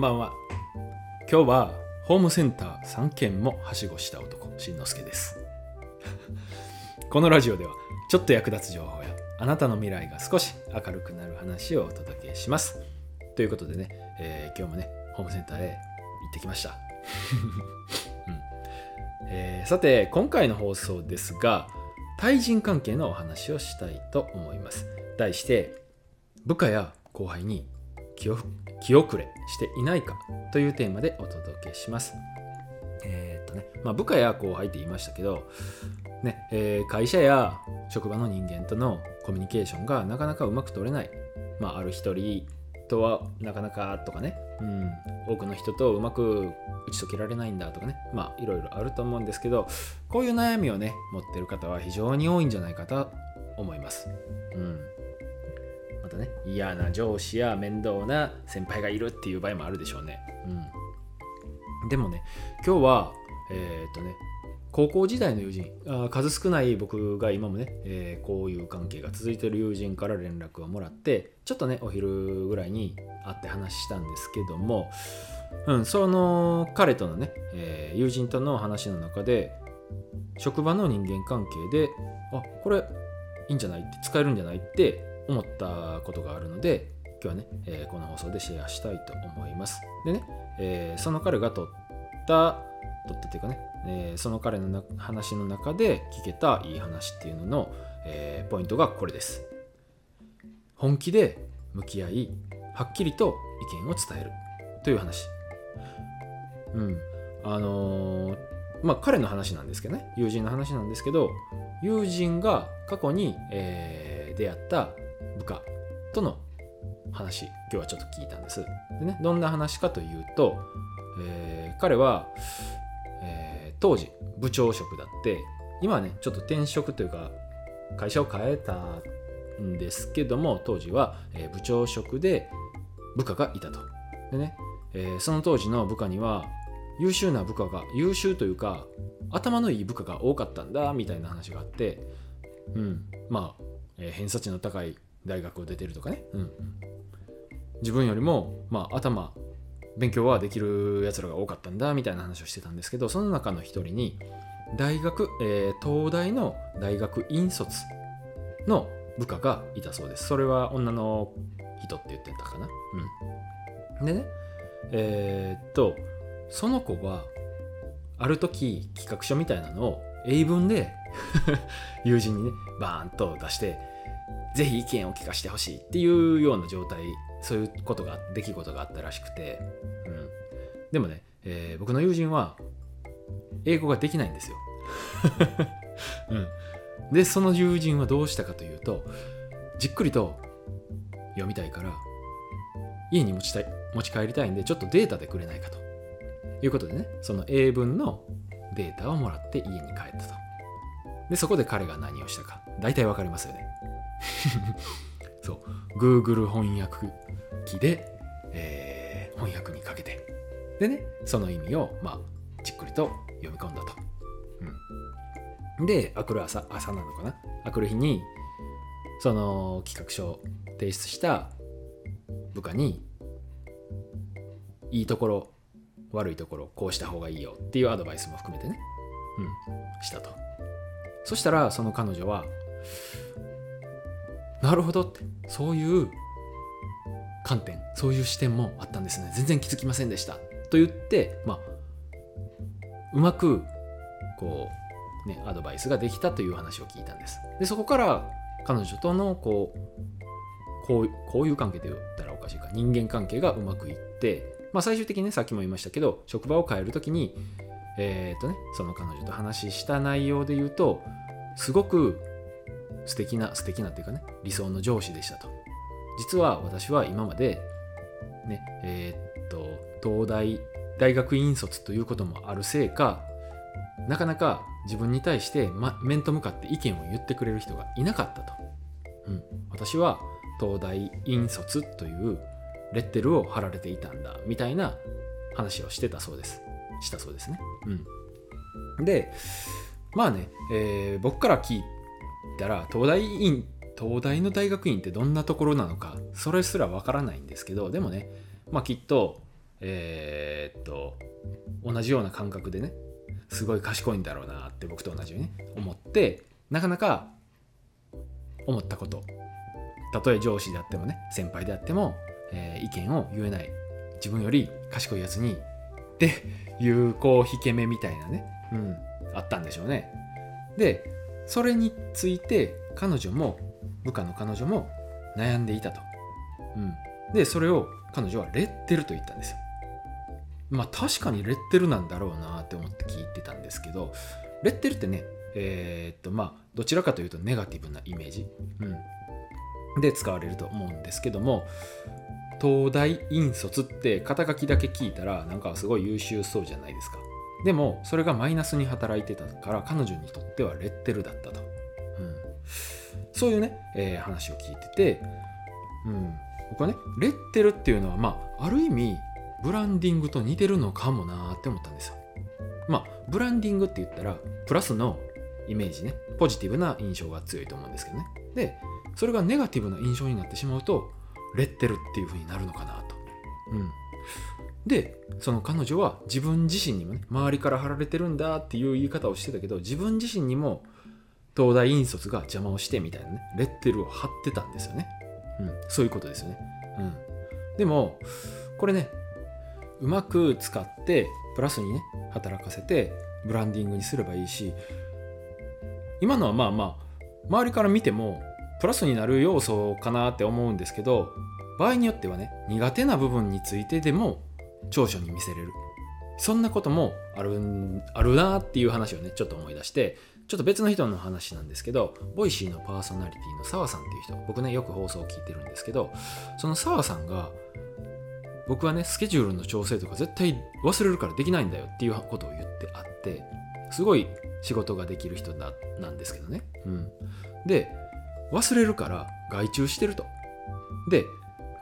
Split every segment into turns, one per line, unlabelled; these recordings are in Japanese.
んばんは。今日はホームセンター3軒もはしごした男しんのすけです。このラジオではちょっと役立つ情報やあなたの未来が少し明るくなる話をお届けします。ということでね、えー今日もねホームセンターへ行ってきました、うん。えーさて今回の放送ですが対人関係のお話をしたいと思います。題して部下や後輩に気を気遅れしていないかというテーマでお届けします。えーっとね、まあ、部下や後輩って言いましたけど、ねえー会社や職場の人間とのコミュニケーションがなかなかうまく取れない、まあ、ある一人とはなかなかとかね、うん、多くの人とうまく打ち解けられないんだとかね、まあいろいろあると思うんですけど、こういう悩みをね、持ってる方は非常に多いんじゃないかと思います。うん。またね嫌な上司や面倒な先輩がいるっていう場合もあるでしょうね。うん、でもね今日はえーっとね高校時代の友人あ数少ない僕が今もね、えーこういう関係が続いてる友人から連絡をもらってちょっとねお昼ぐらいに会って話したんですけども、うん、その彼とのね、えー友人との話の中で職場の人間関係であこれいいんじゃない？って使えるんじゃない？って思ったことがあるので今日はね、えーこの放送でシェアしたいと思います。でね、えーその彼が取った取ったっていうかね、えーその彼の話の中で聞けたいい話っていうのの、えポイントがこれです。本気で向き合いはっきりと意見を伝える。という話。うん。あのまあ彼の話なんですけどね。友人の話なんですけど友人が過去に、えー出会った部下との話今日はちょっと聞いたんです。でねどんな話かというと、えー彼は、えー当時部長職だって今はねちょっと転職というか会社を変えたんですけども当時は、えー部長職で部下がいたと。でね、えーその当時の部下には優秀な部下が優秀というか頭のいい部下が多かったんだみたいな話があってうんまあ、え偏差値の高い大学を出てるとかね、うん、自分よりも、まあ、頭勉強はできるやつらが多かったんだみたいな話をしてたんですけどその中の一人に大学、えー東大の大学院卒の部下がいたそうです。それは女の人って言ってたかな。うん。でねえーっとその子はある時企画書みたいなのを英文で 友人にねバーンと出してぜひ意見を聞かせてほしいっていうような状態そういうことが出来事があったらしくて、うん、でもね、えー僕の友人は英語ができないんですよ、うん、でその友人はどうしたかというとじっくりと読みたいから家に持ちたい持ち帰りたいんでちょっとデータでくれないかと。いうことでねその英文のデータをもらって家に帰ったと。でそこで彼が何をしたか。大体わかりますよね。そう。Google 翻訳機で、えー翻訳にかけて。でねその意味をまあじっくりと読み込んだと、うん、であくる朝朝なのかな？あくる日にその企画書を提出した部下にいいところ悪いところこうした方がいいよっていうアドバイスも含めてね。うん。したと。そしたらその彼女はなるほどって。そういう観点そういう視点もあったんですね。全然気づきませんでした。と言ってまあうまくこうねアドバイスができたという話を聞いたんです。でそこから彼女とのこうこういう関係で言ったらおかしいか人間関係がうまくいって、まあ、最終的にねさっきも言いましたけど職場を変えるときにえっ、とねその彼女と話した内容で言うとすごく素敵な素敵なっていうかね理想の上司でしたと。実は私は今までねえーっと東大大学院卒ということもあるせいかなかなか自分に対して、ま、面と向かって意見を言ってくれる人がいなかったと、うん、私は東大院卒というレッテルを貼られていたんだみたいな話をしてたそうです。したそうですね、うん、でまあね、えー僕から聞いたら東大院東大の大学院ってどんなところなのかそれすらわからないんですけどでもねまあきっと、えーっと同じような感覚でねすごい賢いんだろうなって僕と同じようにね思ってなかなか思ったことたとえ上司であってもね先輩であっても、えー意見を言えない自分より賢いやつにっていうこう引け目みたいなね、うん、あったんでしょうね。でそれについて彼女も部下の彼女も悩んでいたと、うん、でそれを彼女はレッテルと言ったんですよ。まあ確かにレッテルなんだろうなって思って聞いてたんですけどレッテルってねえーっとまあどちらかというとネガティブなイメージ、うん、で使われると思うんですけども東大院卒って肩書きだけ聞いたらなんかすごい優秀そうじゃないですか。でもそれがマイナスに働いてたから彼女にとってはレッテルだったと、うん、そういうね、えー話を聞いてて、うん、僕はねレッテルっていうのはまあある意味ブランディングと似てるのかもなって思ったんですよ。まあブランディングって言ったらプラスのイメージね。ポジティブな印象が強いと思うんですけどね。でそれがネガティブな印象になってしまうとレッテルっていう風になるのかなと。うん、でその彼女は自分自身にもね周りから貼られてるんだっていう言い方をしてたけど自分自身にも東大院卒が邪魔をしてみたいなねレッテルを貼ってたんですよね。うん、そういうことですよね。うん、でもこれねうまく使ってプラスにね働かせてブランディングにすればいいし今のはまあまあ周りから見てもプラスになる要素かなって思うんですけど場合によってはね苦手な部分についてでも長所に見せれる。そんなこともあるあるなっていう話をねちょっと思い出してちょっと別の人の話なんですけど Voicy のパーソナリティの澤さんっていう人僕ねよく放送を聞いてるんですけどその澤さんが僕はねスケジュールの調整とか絶対忘れるからできないんだよっていうことを言ってあってすごい仕事ができる人だなんですけどね、うん、で忘れるから外注してると。で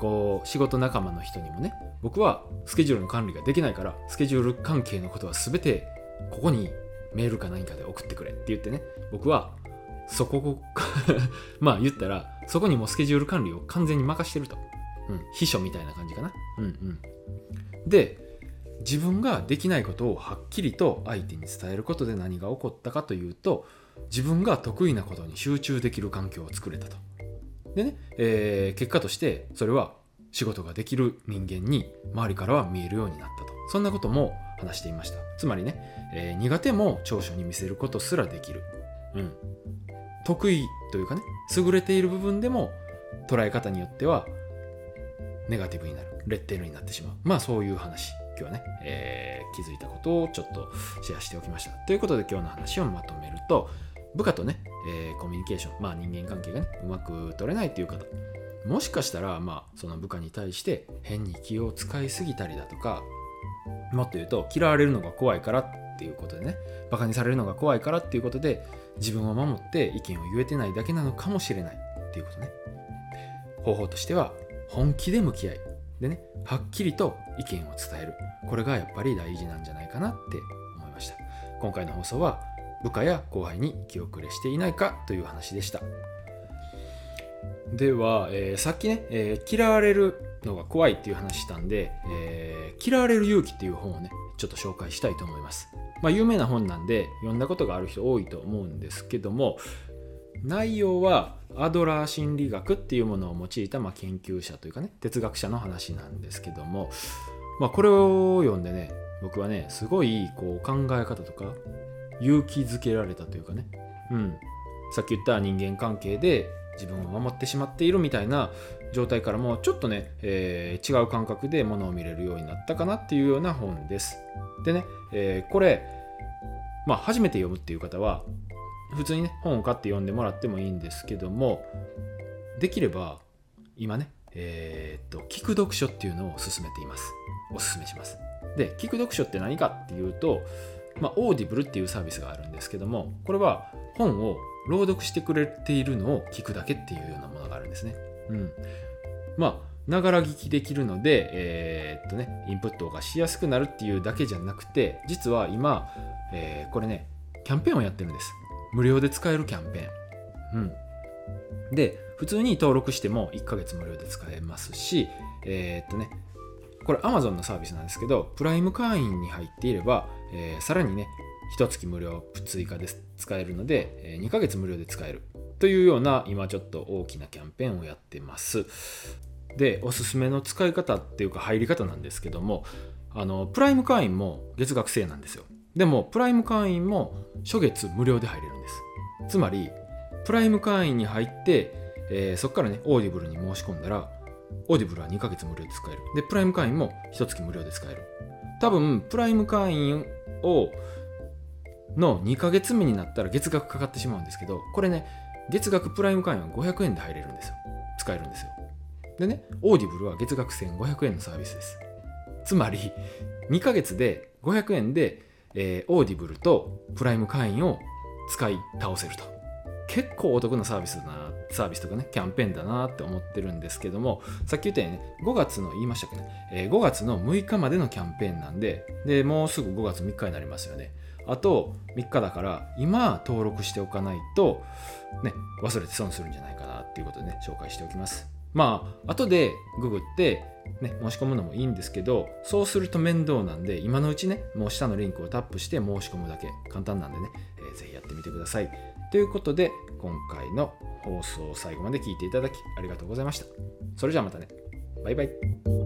こう仕事仲間の人にもね僕はスケジュールの管理ができないからスケジュール関係のことは全てここにメールか何かで送ってくれって言ってね僕はそこ まあ言ったらそこにもスケジュール管理を完全に任してると、うん、秘書みたいな感じかな。うんうん。で自分ができないことをはっきりと相手に伝えることで何が起こったかというと自分が得意なことに集中できる環境を作れたと。でね、えー結果としてそれは仕事ができる人間に周りからは見えるようになったと。そんなことも話していました。つまりね、えー苦手も長所に見せることすらできる、うん、得意というかね優れている部分でも捉え方によってはネガティブになる。レッテルになってしまう。まあそういう話。今日はね、えー気づいたことをちょっとシェアしておきました。ということで今日の話をまとめると部下とね、えーコミュニケーションまあ人間関係がねうまく取れないという方。もしかしたらまあその部下に対して変に気を使いすぎたりだとかもっと言うと嫌われるのが怖いからっていうことでねバカにされるのが怖いからっていうことで自分を守って意見を言えてないだけなのかもしれないっていうことね。方法としては本気で向き合いでねはっきりと意見を伝える。これがやっぱり大事なんじゃないかなって思いました。今回の放送は部下や後輩に気遅れしていないかという話でした。では、えーさっきね、えー嫌われるのが怖いっていう話したんで、えー嫌われる勇気っていう本をねちょっと紹介したいと思います。まあ有名な本なんで読んだことがある人多いと思うんですけども内容はアドラー心理学っていうものを用いたまあ研究者というかね哲学者の話なんですけども、まあ、これを読んでね僕はねすごいこう考え方とか勇気づけられたというかね、うん、さっき言った人間関係で自分を守ってしまっているみたいな状態からもちょっとね、えー違う感覚で物を見れるようになったかなっていうような本です。でね、えーこれ、まあ、初めて読むっていう方は普通にね本を買って読んでもらってもいいんですけどもできれば今ねえーっと聞く読書っていうのを勧めています。おすすめします。で聞く読書って何かっていうとまあ、 Audible っていうサービスがあるんですけどもこれは本を朗読してくれているのを聞くだけっていうようなものがあるんですね。うん、まあながら聞きできるので、えーっとね、インプットがしやすくなるっていうだけじゃなくて実は今、えーこれねキャンペーンをやってるんです。無料で使えるキャンペーン、うん、で普通に登録しても1ヶ月無料で使えますしえーっとねこれ Amazon のサービスなんですけどプライム会員に入っていれば、えーさらにね1月無料追加で使えるので、え2ヶ月無料で使える。というような今ちょっと大きなキャンペーンをやってます。でおすすめの使い方っていうか入り方なんですけどもあのプライム会員も月額制なんですよ。でもプライム会員も初月無料で入れるんです。つまりプライム会員に入って、えーそこからね Audible に申し込んだら Audible は2ヶ月無料で使える。でプライム会員も1月無料で使える。多分プライム会員をの2ヶ月目になったら月額かかってしまうんですけどこれね月額プライム会員は500円で入れるんですよ。使えるんですよ。でね Audible は月額1500円のサービスです。つまり2ヶ月で500円で、えー Audible とプライム会員を使い倒せると。結構お得なサービスだなサービスとかねキャンペーンだなって思ってるんですけどもさっき言ったようにね5月の言いましたっけね、えー5月の6日までのキャンペーンなんででもうすぐ5月3日になりますよね。あと3日だから今登録しておかないとね忘れて損するんじゃないかなっていうことでね紹介しておきます。まあ後でググってね、申し込むのもいいんですけどそうすると面倒なんで今のうちねもう下のリンクをタップして申し込むだけ簡単なんでね、えーぜひやってみてください。ということで今回の放送を最後まで聞いていただきありがとうございました。それじゃあまたね。バイバイ。